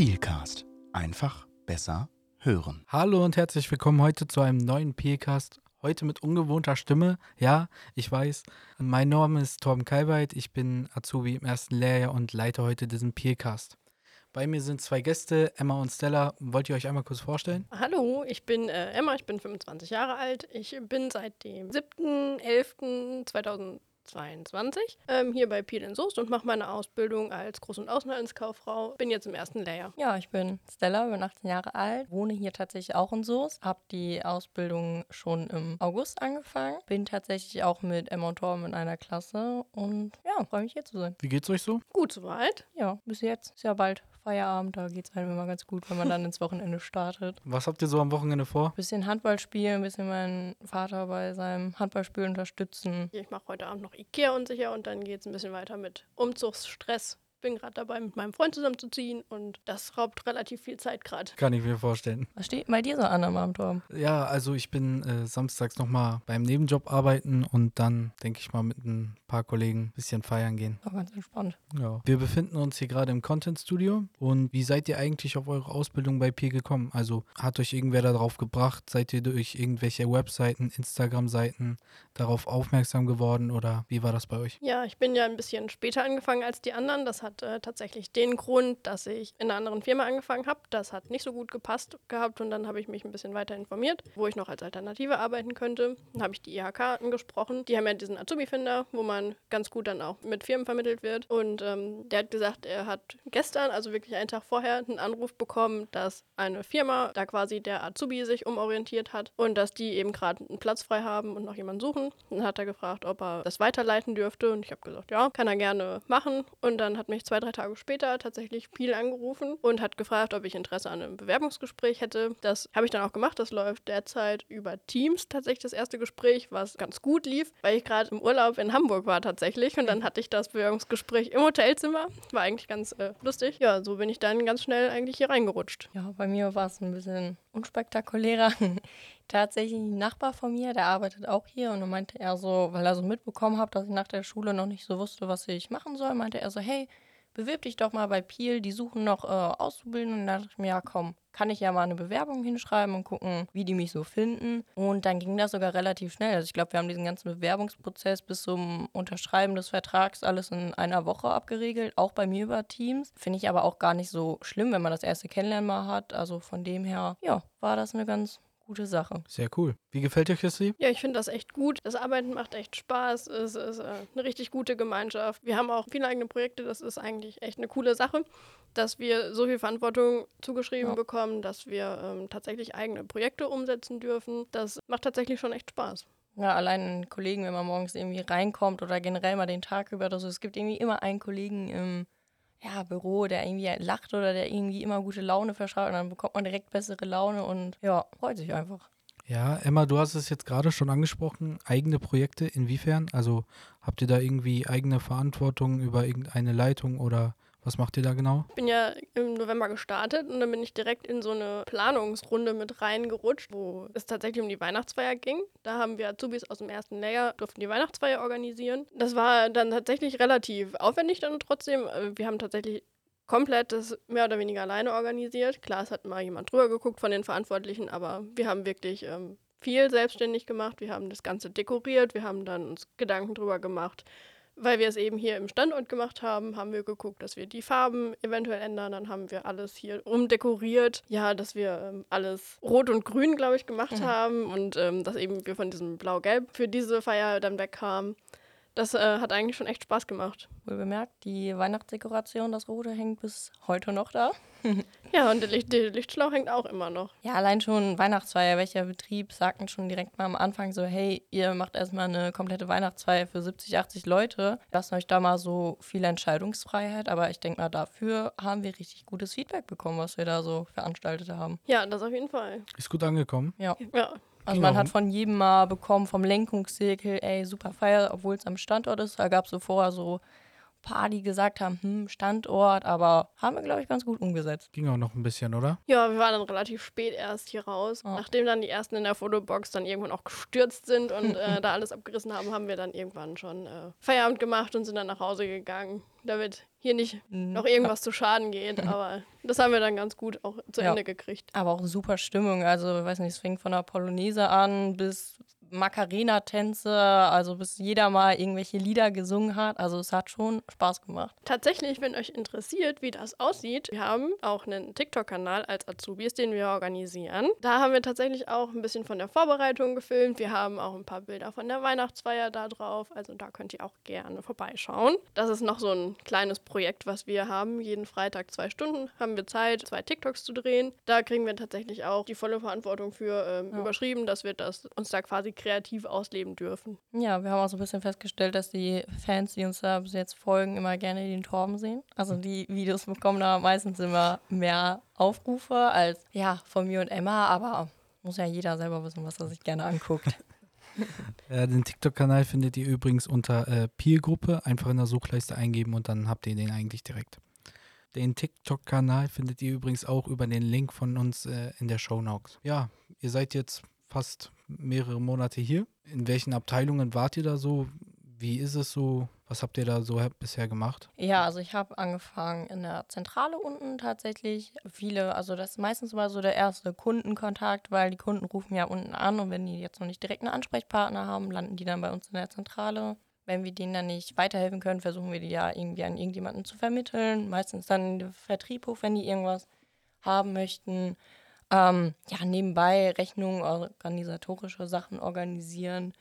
Peelcast. Einfach besser hören. Hallo und herzlich willkommen heute zu einem neuen Peelcast. Heute mit ungewohnter Stimme. Ja, ich weiß. Mein Name ist Torben Kalweit. Ich bin Azubi im ersten Lehrjahr und leite heute diesen Peelcast. Bei mir sind zwei Gäste, Emma und Stella. Wollt ihr euch einmal kurz vorstellen? Hallo, ich bin äh, Emma, ich bin 25 Jahre alt. Ich bin seit dem 7.11.2022 ähm, hier bei Peel Soest und mache meine Ausbildung als Groß- und Außenhandelskauffrau. Bin jetzt im ersten Layer. Ja, ich bin Stella, bin 18 Jahre alt, wohne hier tatsächlich auch in Soest, habe die Ausbildung schon im August angefangen, bin tatsächlich auch mit Emma und Torben in einer Klasse und ja, freue mich hier zu sein. Wie geht's euch so? Gut soweit. Ja, bis jetzt ist ja bald Feierabend, da geht es einem immer ganz gut, wenn man dann ins Wochenende startet. Was habt ihr so am Wochenende vor? Bisschen Handball spielen, ein bisschen meinen Vater bei seinem Handballspiel unterstützen. Ich mache heute Abend noch Ikea unsicher und dann geht es ein bisschen weiter mit Umzugsstress bin gerade dabei, mit meinem Freund zusammenzuziehen und das raubt relativ viel Zeit gerade. Kann ich mir vorstellen. Was steht bei dir so an am Abend, Torben? Ja, also ich bin äh, samstags nochmal beim Nebenjob arbeiten und dann denke ich mal mit ein paar Kollegen ein bisschen feiern gehen. Auch ganz entspannt. Ja. Wir befinden uns hier gerade im Content Studio und wie seid ihr eigentlich auf eure Ausbildung bei Peer gekommen? Also hat euch irgendwer darauf gebracht? Seid ihr durch irgendwelche Webseiten, Instagram-Seiten darauf aufmerksam geworden oder wie war das bei euch? Ja, ich bin ja ein bisschen später angefangen als die anderen. Das hat hat äh, tatsächlich den Grund, dass ich in einer anderen Firma angefangen habe. Das hat nicht so gut gepasst gehabt und dann habe ich mich ein bisschen weiter informiert, wo ich noch als Alternative arbeiten könnte. Dann habe ich die IHK angesprochen. Die haben ja diesen Azubi-Finder, wo man ganz gut dann auch mit Firmen vermittelt wird. Und ähm, der hat gesagt, er hat gestern, also wirklich einen Tag vorher, einen Anruf bekommen, dass eine Firma, da quasi der Azubi sich umorientiert hat und dass die eben gerade einen Platz frei haben und noch jemanden suchen. Dann hat er gefragt, ob er das weiterleiten dürfte und ich habe gesagt, ja, kann er gerne machen. Und dann hat mich mich zwei, drei Tage später tatsächlich Piel angerufen und hat gefragt, ob ich Interesse an einem Bewerbungsgespräch hätte. Das habe ich dann auch gemacht. Das läuft derzeit über Teams tatsächlich das erste Gespräch, was ganz gut lief, weil ich gerade im Urlaub in Hamburg war tatsächlich. Und dann hatte ich das Bewerbungsgespräch im Hotelzimmer. War eigentlich ganz äh, lustig. Ja, so bin ich dann ganz schnell eigentlich hier reingerutscht. Ja, bei mir war es ein bisschen unspektakulärer. Tatsächlich ein Nachbar von mir, der arbeitet auch hier und dann meinte er so, weil er so mitbekommen hat, dass ich nach der Schule noch nicht so wusste, was ich machen soll, meinte er so, hey, bewirb dich doch mal bei Peel, die suchen noch äh, Auszubildende. Und dann dachte ich mir, ja komm, kann ich ja mal eine Bewerbung hinschreiben und gucken, wie die mich so finden. Und dann ging das sogar relativ schnell. Also ich glaube, wir haben diesen ganzen Bewerbungsprozess bis zum Unterschreiben des Vertrags alles in einer Woche abgeregelt, auch bei mir über Teams. Finde ich aber auch gar nicht so schlimm, wenn man das erste Kennenlernen mal hat. Also von dem her, ja, war das eine ganz gute Sache. Sehr cool. Wie gefällt euch das Christi? Ja, ich finde das echt gut. Das Arbeiten macht echt Spaß. Es ist äh, eine richtig gute Gemeinschaft. Wir haben auch viele eigene Projekte. Das ist eigentlich echt eine coole Sache, dass wir so viel Verantwortung zugeschrieben ja. bekommen, dass wir ähm, tatsächlich eigene Projekte umsetzen dürfen. Das macht tatsächlich schon echt Spaß. Ja, allein einen Kollegen, wenn man morgens irgendwie reinkommt oder generell mal den Tag über, also es gibt irgendwie immer einen Kollegen im ja, Büro, der irgendwie lacht oder der irgendwie immer gute Laune verschafft und dann bekommt man direkt bessere Laune und ja, freut sich einfach. Ja, Emma, du hast es jetzt gerade schon angesprochen, eigene Projekte, inwiefern? Also habt ihr da irgendwie eigene Verantwortung über irgendeine Leitung oder was macht ihr da genau? Ich bin ja im November gestartet und dann bin ich direkt in so eine Planungsrunde mit reingerutscht, wo es tatsächlich um die Weihnachtsfeier ging. Da haben wir Azubis aus dem ersten Layer, durften die Weihnachtsfeier organisieren. Das war dann tatsächlich relativ aufwendig dann trotzdem. Äh, wir haben tatsächlich komplett das mehr oder weniger alleine organisiert. Klar, es hat mal jemand drüber geguckt von den Verantwortlichen, aber wir haben wirklich ähm, viel selbstständig gemacht. Wir haben das Ganze dekoriert, wir haben dann uns Gedanken drüber gemacht, weil wir es eben hier im Standort gemacht haben, haben wir geguckt, dass wir die Farben eventuell ändern. Dann haben wir alles hier umdekoriert. Ja, dass wir ähm, alles rot und grün, glaube ich, gemacht mhm. haben und ähm, dass eben wir von diesem blau-gelb für diese Feier dann wegkamen. Das äh, hat eigentlich schon echt Spaß gemacht. Wohl bemerkt, die Weihnachtsdekoration, das Rote, hängt bis heute noch da. ja, und der, Licht, der, Lichtschlauch hängt auch immer noch. Ja, allein schon Weihnachtsfeier. Welcher Betrieb sagten schon direkt mal am Anfang so: hey, ihr macht erstmal eine komplette Weihnachtsfeier für 70, 80 Leute. Lasst euch da mal so viel Entscheidungsfreiheit. Aber ich denke mal, dafür haben wir richtig gutes Feedback bekommen, was wir da so veranstaltet haben. Ja, das auf jeden Fall. Ist gut angekommen. Ja. Ja, also man hat von jedem mal bekommen, vom Lenkungszirkel, ey, super Feier, obwohl es am Standort ist. Da gab es so vorher so paar, die gesagt haben, hm, Standort, aber haben wir, glaube ich, ganz gut umgesetzt. Ging auch noch ein bisschen, oder? Ja, wir waren dann relativ spät erst hier raus. Ja. Nachdem dann die ersten in der Fotobox dann irgendwann auch gestürzt sind und äh, da alles abgerissen haben, haben wir dann irgendwann schon äh, Feierabend gemacht und sind dann nach Hause gegangen, damit hier nicht noch irgendwas zu Schaden geht. Aber das haben wir dann ganz gut auch zu Ja. Ende gekriegt. Aber auch super Stimmung. Also, ich weiß nicht, es fing von der Polonaise an bis Macarena-Tänze, also bis jeder mal irgendwelche Lieder gesungen hat. Also, es hat schon Spaß gemacht. Tatsächlich, wenn euch interessiert, wie das aussieht, wir haben auch einen TikTok-Kanal als Azubis, den wir organisieren. Da haben wir tatsächlich auch ein bisschen von der Vorbereitung gefilmt. Wir haben auch ein paar Bilder von der Weihnachtsfeier da drauf. Also da könnt ihr auch gerne vorbeischauen. Das ist noch so ein kleines Projekt, was wir haben. Jeden Freitag zwei Stunden haben wir Zeit, zwei TikToks zu drehen. Da kriegen wir tatsächlich auch die volle Verantwortung für ähm, Ja. überschrieben, dass wir das uns da quasi kreativ ausleben dürfen. Ja, wir haben auch so ein bisschen festgestellt, dass die Fans, die uns da bis jetzt folgen, immer gerne den Torben sehen. Also die Videos bekommen da meistens immer mehr Aufrufe als ja von mir und Emma, aber muss ja jeder selber wissen, was er sich gerne anguckt. Äh, den TikTok-Kanal findet ihr übrigens unter äh, Peer-Gruppe. Einfach in der Suchleiste eingeben und dann habt ihr den eigentlich direkt. Den TikTok-Kanal findet ihr übrigens auch über den Link von uns äh, in der Show Notes. Ja, ihr seid jetzt fast mehrere Monate hier. In welchen Abteilungen wart ihr da so? Wie ist es so? Was habt ihr da so he- bisher gemacht? Ja, also ich habe angefangen in der Zentrale unten tatsächlich. Viele, also das ist meistens mal so der erste Kundenkontakt, weil die Kunden rufen ja unten an und wenn die jetzt noch nicht direkt einen Ansprechpartner haben, landen die dann bei uns in der Zentrale. Wenn wir denen dann nicht weiterhelfen können, versuchen wir die ja irgendwie an irgendjemanden zu vermitteln. Meistens dann in den Vertrieb hoch, wenn die irgendwas haben möchten. Ähm, ja, nebenbei Rechnungen, organisatorische Sachen organisieren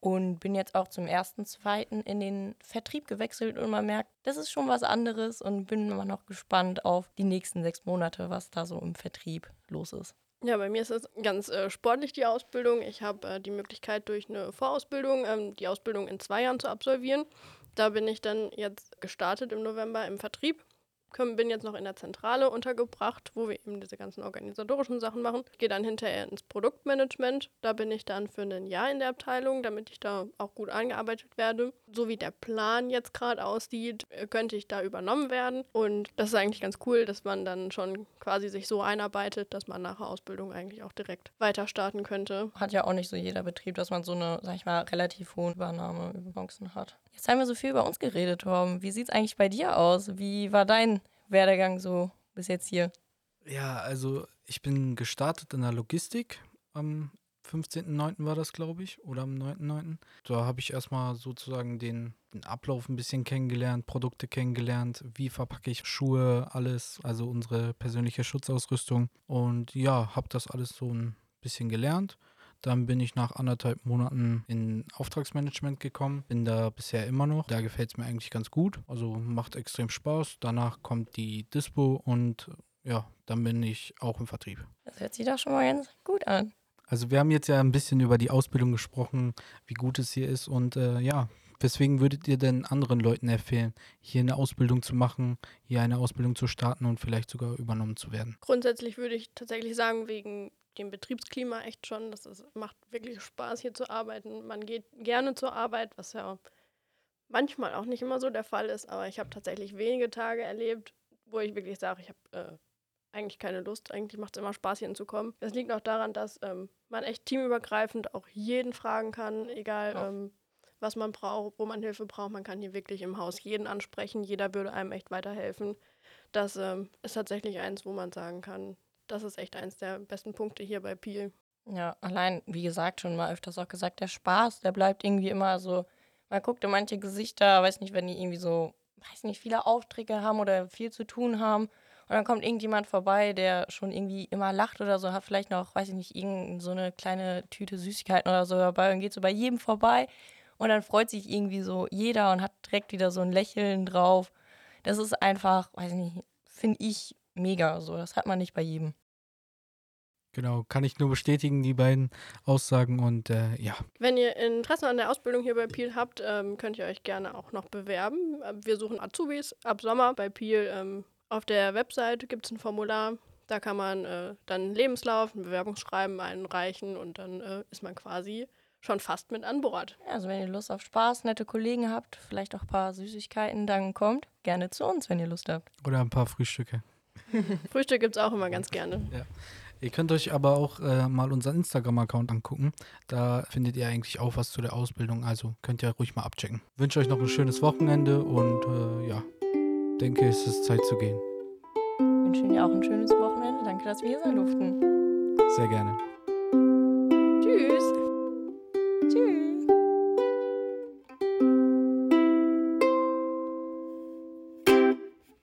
und bin jetzt auch zum ersten, zweiten in den Vertrieb gewechselt und man merkt, das ist schon was anderes und bin immer noch gespannt auf die nächsten sechs Monate, was da so im Vertrieb los ist. Ja, bei mir ist es ganz äh, sportlich die Ausbildung. Ich habe äh, die Möglichkeit, durch eine Vorausbildung ähm, die Ausbildung in zwei Jahren zu absolvieren. Da bin ich dann jetzt gestartet im November im Vertrieb. Bin jetzt noch in der Zentrale untergebracht, wo wir eben diese ganzen organisatorischen Sachen machen. Gehe dann hinterher ins Produktmanagement. Da bin ich dann für ein Jahr in der Abteilung, damit ich da auch gut eingearbeitet werde. So wie der Plan jetzt gerade aussieht, äh, könnte ich da übernommen werden. Und das ist eigentlich ganz cool, dass man dann schon quasi sich so einarbeitet, dass man nach der Ausbildung eigentlich auch direkt weiter starten könnte. Hat ja auch nicht so jeder Betrieb, dass man so eine, sag ich mal, relativ hohe Übernahmechancen hat. Jetzt haben wir so viel über uns geredet, Torben. Wie sieht es eigentlich bei dir aus? Wie war dein Werdegang so bis jetzt hier? Ja, also ich bin gestartet in der Logistik. Am 15.09. war das, glaube ich, oder am 9.09. Da habe ich erstmal sozusagen den, den Ablauf ein bisschen kennengelernt, Produkte kennengelernt, wie verpacke ich Schuhe, alles, also unsere persönliche Schutzausrüstung. Und ja, habe das alles so ein bisschen gelernt. Dann bin ich nach anderthalb Monaten in Auftragsmanagement gekommen. Bin da bisher immer noch. Da gefällt es mir eigentlich ganz gut. Also macht extrem Spaß. Danach kommt die Dispo und ja, dann bin ich auch im Vertrieb. Das hört sich doch schon mal ganz gut an. Also wir haben jetzt ja ein bisschen über die Ausbildung gesprochen, wie gut es hier ist und äh, ja, weswegen würdet ihr denn anderen Leuten empfehlen, hier eine Ausbildung zu machen, hier eine Ausbildung zu starten und vielleicht sogar übernommen zu werden? Grundsätzlich würde ich tatsächlich sagen, wegen dem Betriebsklima echt schon, dass es macht wirklich Spaß hier zu arbeiten. Man geht gerne zur Arbeit, was ja manchmal auch nicht immer so der Fall ist, aber ich habe tatsächlich wenige Tage erlebt, wo ich wirklich sage, ich habe äh, eigentlich keine Lust. Eigentlich macht es immer Spaß, hier hinzukommen. Das liegt auch daran, dass ähm, man echt teamübergreifend auch jeden fragen kann, egal Ja. ähm, was man braucht, wo man Hilfe braucht. Man kann hier wirklich im Haus jeden ansprechen. Jeder würde einem echt weiterhelfen. Das ähm, ist tatsächlich eins, wo man sagen kann, das ist echt eins der besten Punkte hier bei Peel. Ja, allein, wie gesagt, schon mal öfters auch gesagt, der Spaß, der bleibt irgendwie immer so. Man guckt in manche Gesichter, weiß nicht, wenn die irgendwie so, weiß nicht, viele Aufträge haben oder viel zu tun haben. Und dann kommt irgendjemand vorbei, der schon irgendwie immer lacht oder so, hat vielleicht noch, weiß ich nicht, irgend so eine kleine Tüte Süßigkeiten oder so dabei und geht so bei jedem vorbei. Und dann freut sich irgendwie so jeder und hat direkt wieder so ein Lächeln drauf. Das ist einfach, weiß ich nicht, finde ich mega so. Das hat man nicht bei jedem. Genau, kann ich nur bestätigen, die beiden Aussagen und äh, ja, Wenn ihr Interesse an der Ausbildung hier bei Peel habt, ähm, könnt ihr euch gerne auch noch bewerben. Äh, Wir suchen Azubis ab Sommer bei Peel. Ähm, auf der Website gibt es ein Formular. Da kann man äh, dann einen Lebenslauf, ein Bewerbungsschreiben einreichen und dann äh, ist man quasi schon fast mit an Bord. Also wenn ihr Lust auf Spaß, nette Kollegen habt, vielleicht auch ein paar Süßigkeiten, dann kommt gerne zu uns, wenn ihr Lust habt. Oder ein paar Frühstücke. Frühstück gibt es auch immer ganz gerne. Ihr könnt euch aber auch äh, mal unseren Instagram-Account angucken. Da findet ihr eigentlich auch was zu der Ausbildung. Also könnt ihr ruhig mal abchecken. Wünsche euch noch ein schönes Wochenende und äh, ja, denke, es ist Zeit zu gehen. wünsche Ihnen auch ein schönes Wochenende. Danke, dass wir hier sein durften. Sehr gerne. Tschüss. Tschüss.